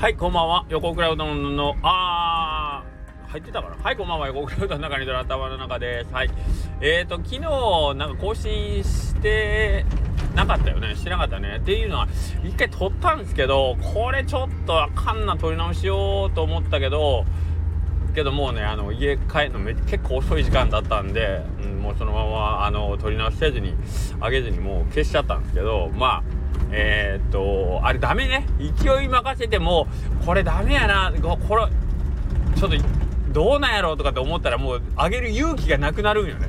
はいこんばんは。横倉うどんのあー入ってたかな？はいこんばんは。横倉うどんの中にドラ頭の中です。はい。えーと昨日なんか更新してなかったよね？してなかったね。っていうのは一回撮ったんですけどこれちょっとあかんな撮り直しようと思ったけどけどもうねあの家帰るのめ結構遅い時間だったんで、うん、もうそのままあの撮り直しせずに上げずにもう消しちゃったんですけどまあえー、っと、あれダメね。勢い任せても、これダメやな、これ、ちょっと、どうなんやろうとかって思ったらもうあげる勇気がなくなるんよね。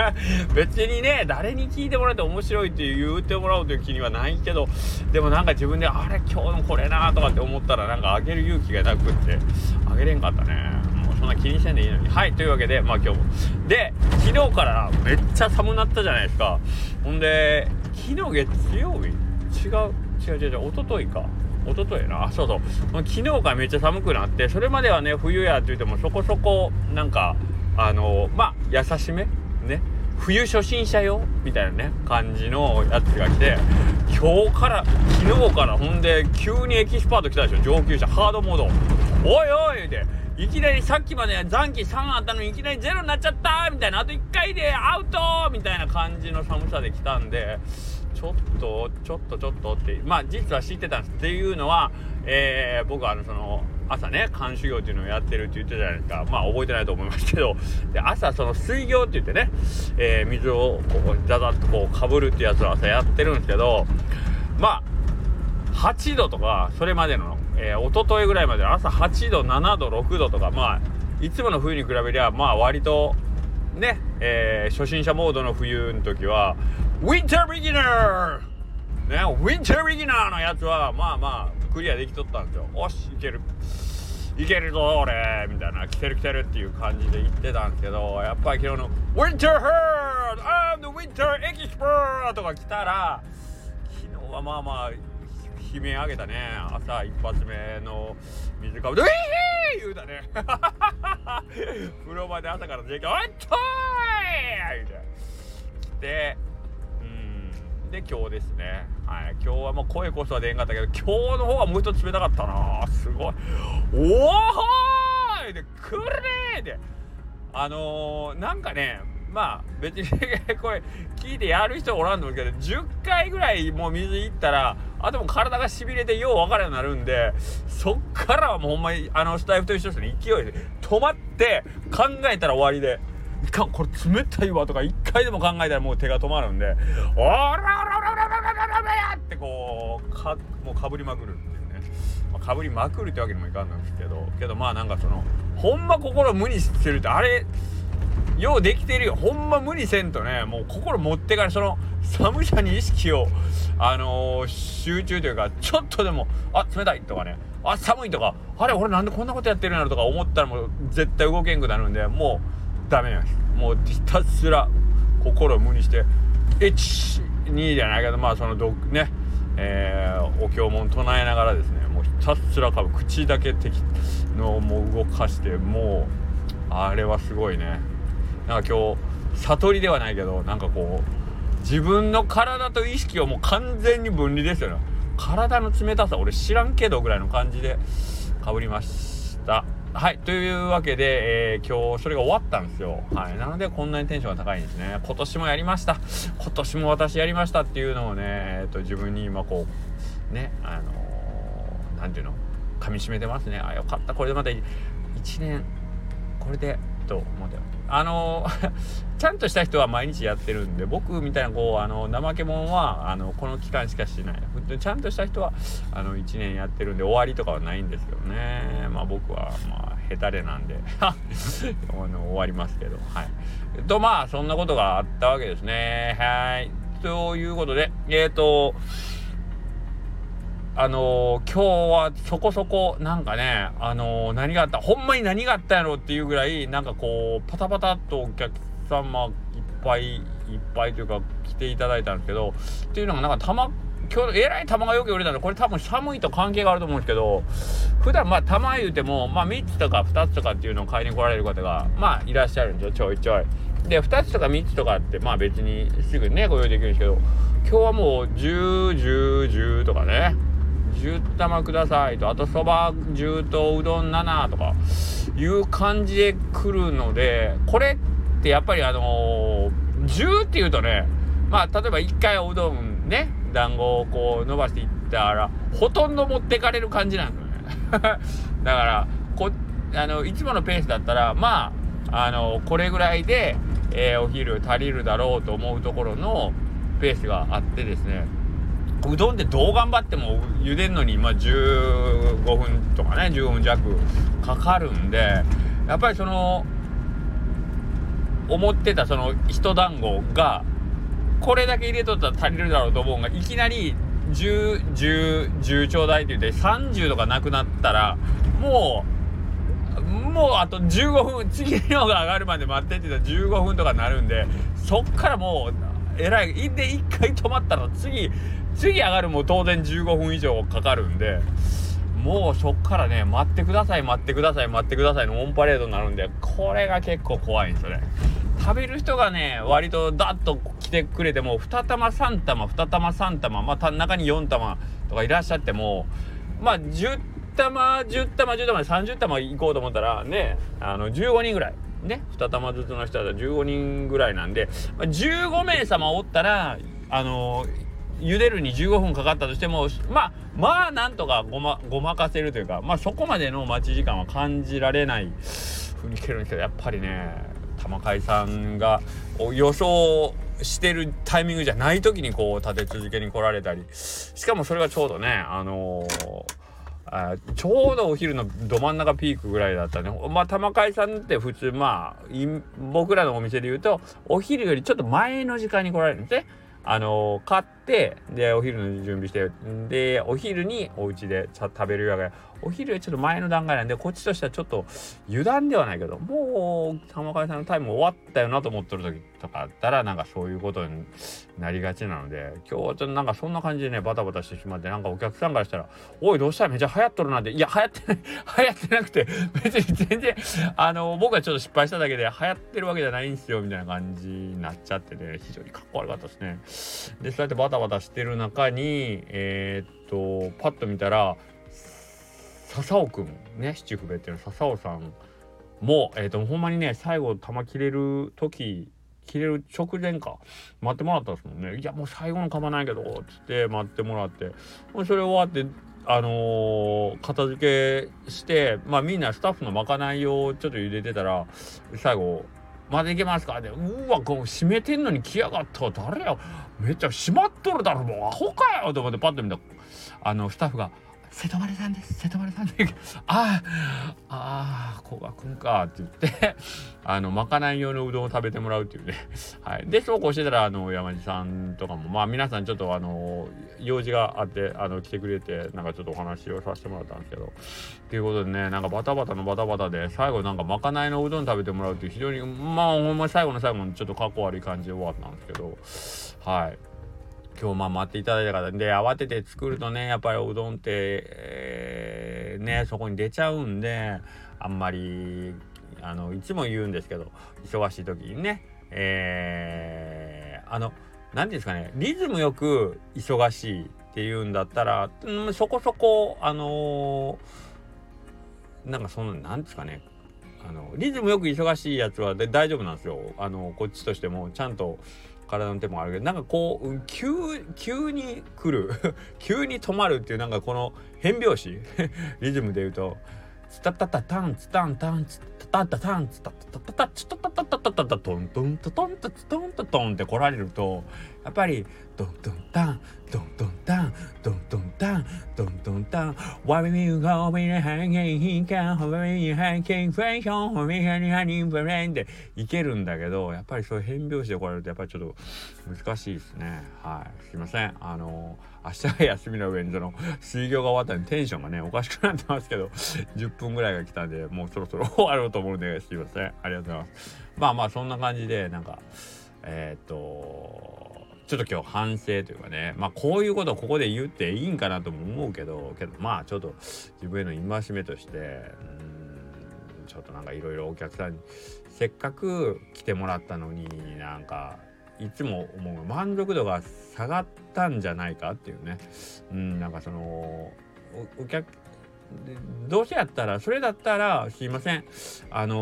別にね誰に聞いてもらって面白いって言ってもらおうという気にはないけどでもなんか自分であれ今日のこれなとかって思ったらなんかあげる勇気がなくってあげれんかったね。もうそんな気にせんでいいのに。はいというわけでまあ今日も。で昨日からめっちゃ寒なったじゃないですか。ほんで昨日月曜日違う違う違う違う一昨日か。一昨日な。そうそう。昨日からめっちゃ寒くなってそれまではね冬やって言ってもそこそこなんかあのまあ優しめ？ね。冬初心者よ？みたいなね感じのやつが来て今日から昨日からほんで急にエキスパート来たでしょ？上級者ハードモード。おいおいでいきなりさっきまで残機3あったのにいきなり0になっちゃったみたいなあと1回でアウトみたいな感じの寒さで来たんでちょっとちょっとちょっとってまあ実は知ってたんですっていうのは、えー、僕はあのその朝ね監修業っていうのをやってるって言ってたじゃないですか。まあ覚えてないと思いますけど。で朝その水行って言ってね、えー、水をこうザザッとこうかぶるってやつを朝やってるんですけどまあ8度とかそれまでの、えー、一昨日ぐらいまでの朝8度7度6度とかまあいつもの冬に比べりゃまあ割とね、えー、初心者モードの冬の時はウィンタービギナーね、ウィンタービギナーのやつは、まあまあ、クリアできとったんですよ。おし、いける。いけるぞ、俺みたいな、来てる来てるっていう感じで言ってたんですけど、やっぱり昨日の、ウィンターハー I'm the winter expert! とか来たら、昨日はまあまあ、悲鳴上げたね。朝一発目の水かぶで、ウィー言うたね。風呂場で朝から絶叫、おっとーいみたいな。来て、で今日ですね。はい今日はもう声こそは出んかったけど今日の方がもう一つ冷たかったな。すごい。おおーでくれーで。あのー、なんかねまあ別にこれ聞いてやる人おらんと思うけど10回ぐらいもう水いったらあとも体がしびれてよう分からんようになるんでそっからはもうほんまにあのスタイフと一緒に勢いで止まって考えたら終わりで。いかんこれ冷たいわとか一回でも考えたらもう手が止まるんで「おらおらおらおらおらおらおら!」ってこうかもうかぶりまくるっていうね、まあ、かぶりまくるってわけにもいかんのですけどけどまあなんかそのほんま心無にしてるってあれようできてるよほんま無理せんとねもう心持ってからその寒さに意識をあのー、集中というかちょっとでもあ冷たいとかねあ寒いとかあれ俺なんでこんなことやってるんやろとか思ったらもう絶対動けんくなるんでもうダメなんです。もうひたすら心を無にして12じゃないけどまあそのどね。えー、お経文唱えながらですねもうひたすらかぶ口だけ敵のもう動かしてもうあれはすごいね。なんか今日悟りではないけどなんかこう自分の体と意識をもう完全に分離ですよね。体の冷たさ俺知らんけどぐらいの感じでかぶりました。はい。というわけで、えー、今日それが終わったんですよ。はい。なのでこんなにテンションが高いんですね。今年もやりました。今年も私やりましたっていうのをね、えっ、ー、と、自分に今こう、ね、あのー、なんていうの、噛みしめてますね。あ、よかった。これでまた1年、これで、と思ってあの ちゃんとした人は毎日やってるんで僕みたいなこうあの怠け者はあのこの期間しかしない。ちゃんとした人はあの1年やってるんで終わりとかはないんですけどね。まあ僕はまあヘタレなんで あの終わりますけど。はい。とまあそんなことがあったわけですね。はい。ということでえっ、ー、とあのー、今日はそこそこなんかね、あのー、何があったほんまに何があったやろっていうぐらいなんかこうパタパタっとお客様いっぱいいっぱいというか来ていただいたんですけどっていうのがなんか玉今日えらい玉がよく売れたのこれ多分寒いと関係があると思うんですけど普段まあ玉言うてもまあ3つとか2つとかっていうのを買いに来られる方がまあいらっしゃるんですよちょいちょい。で2つとか3つとかってまあ別にすぐねご用意できるんですけど今日はもう101010とかね10玉くださいとあとそば10とうどん7とかいう感じで来るのでこれってやっぱりあのー、10っていうとねまあ例えば1回おうどんね団子をこう伸ばしていったらほとんど持ってかれる感じなんですよね。だからこあのいつものペースだったらまああのこれぐらいで、えー、お昼足りるだろうと思うところのペースがあってですね。うどんってどう頑張っても茹でるのに、まあ、15分とかね15分弱かかるんでやっぱりその思ってたその一団子がこれだけ入れとったら足りるだろうと思うんがいきなり101010ちょうだいって言って30とかなくなったらもうもうあと15分次のが上がるまで待ってって言ったら15分とかなるんでそっからもうえらいで1回止まったら次次上がるも当然15分以上かかるんでもうそっからね待ってください待ってください待ってくださいのオンパレードになるんでこれが結構怖いんですよね。食べる人がね割とダッと来てくれても2玉3玉2玉3玉まあ中に4玉とかいらっしゃってもまあ10玉10玉10玉で30玉行こうと思ったらねあの15人ぐらい。ね2玉ずつの人だと15人ぐらいなんで、まあ、15名様おったらあの茹でるに15分かかったとしてもまあまあなんとかごまごまかせるというかまあそこまでの待ち時間は感じられないふうに聞けるんですけどやっぱりね玉海さんが予想してるタイミングじゃない時にこう立て続けに来られたりしかもそれがちょうどねあのーあちょうどお昼のど真ん中ピークぐらいだったね。まあ玉海さんって普通まあ僕らのお店で言うとお昼よりちょっと前の時間に来られるんですね。あのー、買ってでお昼の準備してでお昼にお家で食べるようがお昼ちょっと前の段階なんでこっちとしてはちょっと油断ではないけどもう玉川さんのタイム終わったよなと思ってる時とかあったらなんかそういうことになりがちなので今日はちょっとなんかそんな感じでねバタバタしてしまってなんかお客さんからしたら「おいどうした？らめっちゃ流行っとるな」っていや流行ってない 流行ってなくて別に全然あの僕はちょっと失敗しただけで流行ってるわけじゃないんですよみたいな感じになっちゃってね非常にかっこ悪かったですね。でそうやってバタバタしてる中にえー、っとパッと見たら笹尾くんね七福部っていうの笹尾さんもえ、ー、とほんまにね最後球切れる時切れる直前か待ってもらったんですもんね。いやもう最後の構ないけどっつって待ってもらって。それ終わってあのー、片付けしてまあみんなスタッフのまかないをちょっと茹でてたら最後まだいけますか?」って「うわこう閉めてんのに来やがった誰やめっちゃ閉まっとるだろもうアホかよ」と思ってパッと見たあのスタッフが「瀬戸丸さんです。瀬戸丸さんで。ああああ古賀くんか。って言ってあのまかない用のうどんを食べてもらうっていうね。はい。でそうこうしてたらあの山地さんとかもまあ皆さんちょっとあの用事があってあの来てくれてなんかちょっとお話をさせてもらったんですけど。っていうことでねなんかバタバタのバタバタで最後なんかまかないのうどん食べてもらうっていう非常にまあほんま最後の最後にちょっとかっこ悪い感じで終わったんですけど。はい。今日まあ待っていただいた方で慌てて作るとねやっぱりうどんって、えー、ねそこに出ちゃうんであんまりあのいつも言うんですけど忙しい時にねえー、あの何ですかねリズムよく忙しいっていうんだったら、うん、そこそこあのー、なんかその何ですかねあのリズムよく忙しいやつはで大丈夫なんですよ。あのこっちとしてもちゃんと体の手もあるけどなんかこう急急に来る 急に止まるっていうなんかこの変拍子 リズムで言うとツタタタタンツタンタンツタタタタンツタタタタタタタタタタタタトントントトントトントトンって来られるとやっぱりドンドンタンドンドンタンドンドンタンドンドンタン。Why we you go we the hanging he can hold me hanging fashion for me any honey friend でいけるんだけどやっぱりそういう変拍子で来られるとやっぱりちょっと難しいですね。はい。すいません。あの明日が休みの上にその水行が終わったんでテンションがねおかしくなってますけど10分ぐらいが来たんでもうそろそろ終わろうと思うんですいません。ありがとうございます。まあまあそんな感じでなんかえっ、とちょっと今日反省というかね。まあこういうことをここで言っていいんかなとも思うけどけどまあちょっと自分への戒めとしてうんちょっとなんかいろいろお客さんにせっかく来てもらったのになんかいつも思う満足度が下がったんじゃないかっていうね。うんなんかそのお客どうせやったらそれだったらすいません。あの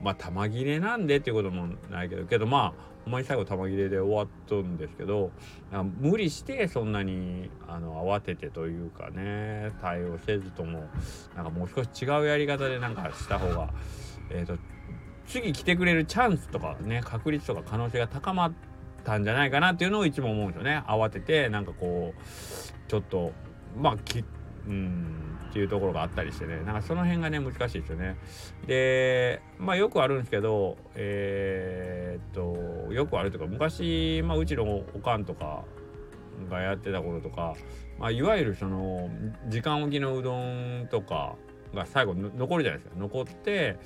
ー、まあ玉切れなんでっていうこともないけどけどまあほんまに最後玉切れで終わっとんですけど無理してそんなにあの慌ててというかね対応せずともなんかもう少し違うやり方でなんかした方がえっ、ー、と次来てくれるチャンスとかね確率とか可能性が高まったんじゃないかなっていうのをいつも思うんですよね。慌ててなんかこうちょっとまあきうんっていうところがあったりしてね。なんかその辺がね難しいですよね。でまあよくあるんですけどえー、っとよくあるというか昔、まあ、うちのおかんとかがやってた頃とか、まあ、いわゆるその時間置きのうどんとかが最後残るじゃないですか。残って、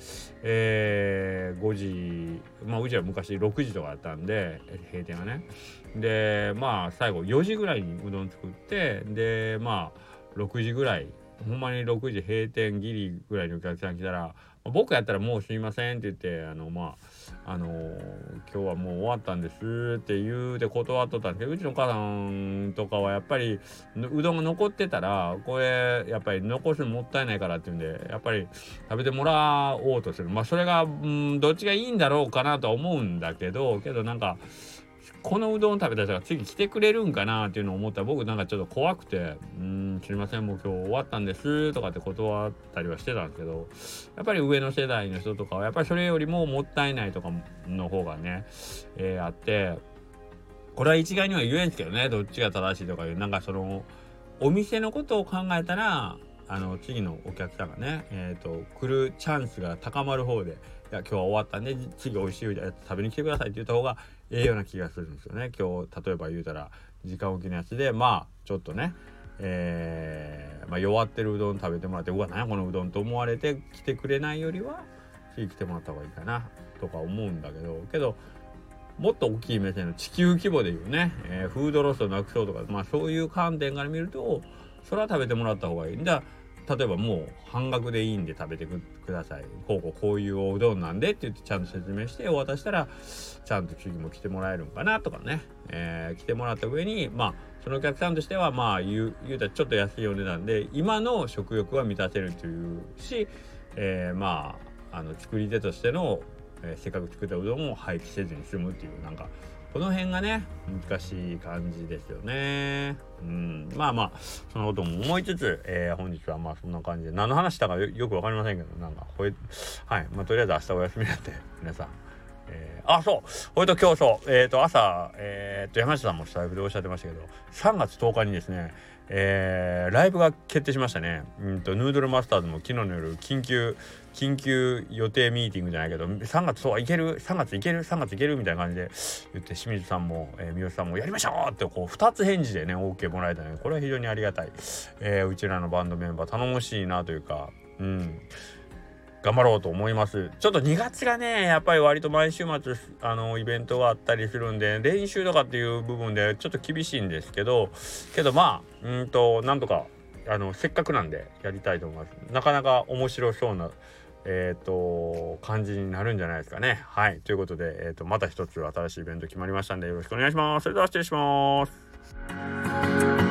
えー、5時まあうちは昔6時とかだったんで閉店がね。でまあ最後4時ぐらいにうどん作ってでまあ6時ぐらい。ほんまに6時閉店ギリぐらいにお客さん来たら僕やったらもうすいませんって言ってあのまああのー、今日はもう終わったんですって言うて断っとったんですけどうちのお母さんとかはやっぱりうどんが残ってたらこれやっぱり残すのもったいないからっていうんでやっぱり食べてもらおうとする。まあそれがうんどっちがいいんだろうかなとは思うんだけどけどなんかこのうどん食べた人が次来てくれるんかなっていうのを思ったら僕なんかちょっと怖くて「うんすいませんもう今日終わったんです」とかって断ったりはしてたんですけどやっぱり上の世代の人とかはやっぱりそれよりももったいないとかの方がね、えー、あってこれは一概には言えんすけどねどっちが正しいとかいうなんかそのお店のことを考えたらあの次のお客さんがね、えーと、来るチャンスが高まる方で「いや今日は終わったんで次美味しいやつ食べに来てください」って言った方がええような気がするんですよね。今日例えば言うたら時間置きのやつでまあちょっとねえー、まあ、弱ってるうどん食べてもらってうわ何やこのうどんと思われて来てくれないよりは次来てもらった方がいいかなとか思うんだけどけどもっと大きい目線の地球規模でいうね、えー、フードロスをなくそうとか、まあ、そういう観点から見るとそれは食べてもらった方がいい。んだ例えばもう半額でいいんで食べてください。こうこうこういうおうどんなんでって言ってちゃんと説明してお渡したらちゃんと次も来てもらえるんかなとかね、えー、来てもらった上にまあそのお客さんとしてはまあ言う言うたらちょっと安いお値段で今の食欲は満たせるというし、えー、まああの作り手としての、えー、せっかく作ったうどんを廃棄せずに済むっていうなんかこの辺がね難しい感じですよね。うん、まあまあそのことも思いつつ、えー、本日はまあそんな感じで何の話したかよく分かりませんけどなんかほいはいまあとりあえず明日お休みなんで皆さん。えー、あそうほいと今日そうえっ、ー、と朝えっ、ー、と山下さんもスタイフでおっしゃってましたけど3月10日にですねえー、ライブが決定しましたね。うんとヌードルマスターズも昨日の夜緊急緊急予定ミーティングじゃないけど3月そういける3月いける3月いけるみたいな感じで言って清水さんも、えー、三好さんもやりましょうってこう2つ返事でね OK もらえたのでこれは非常にありがたい、えー、うちらのバンドメンバー頼もしいなというかうん頑張ろうと思います。ちょっと2月がね、やっぱり割と毎週末、あの、イベントがあったりするんで、練習とかっていう部分でちょっと厳しいんですけど、けどまあ、うんと、なんとか、あの、せっかくなんでやりたいと思います。なかなか面白そうな、えっ、ー、と、感じになるんじゃないですかね。はい。ということで、えっ、ー、と、また一つ新しいイベント決まりましたんで、よろしくお願いします。それでは失礼します。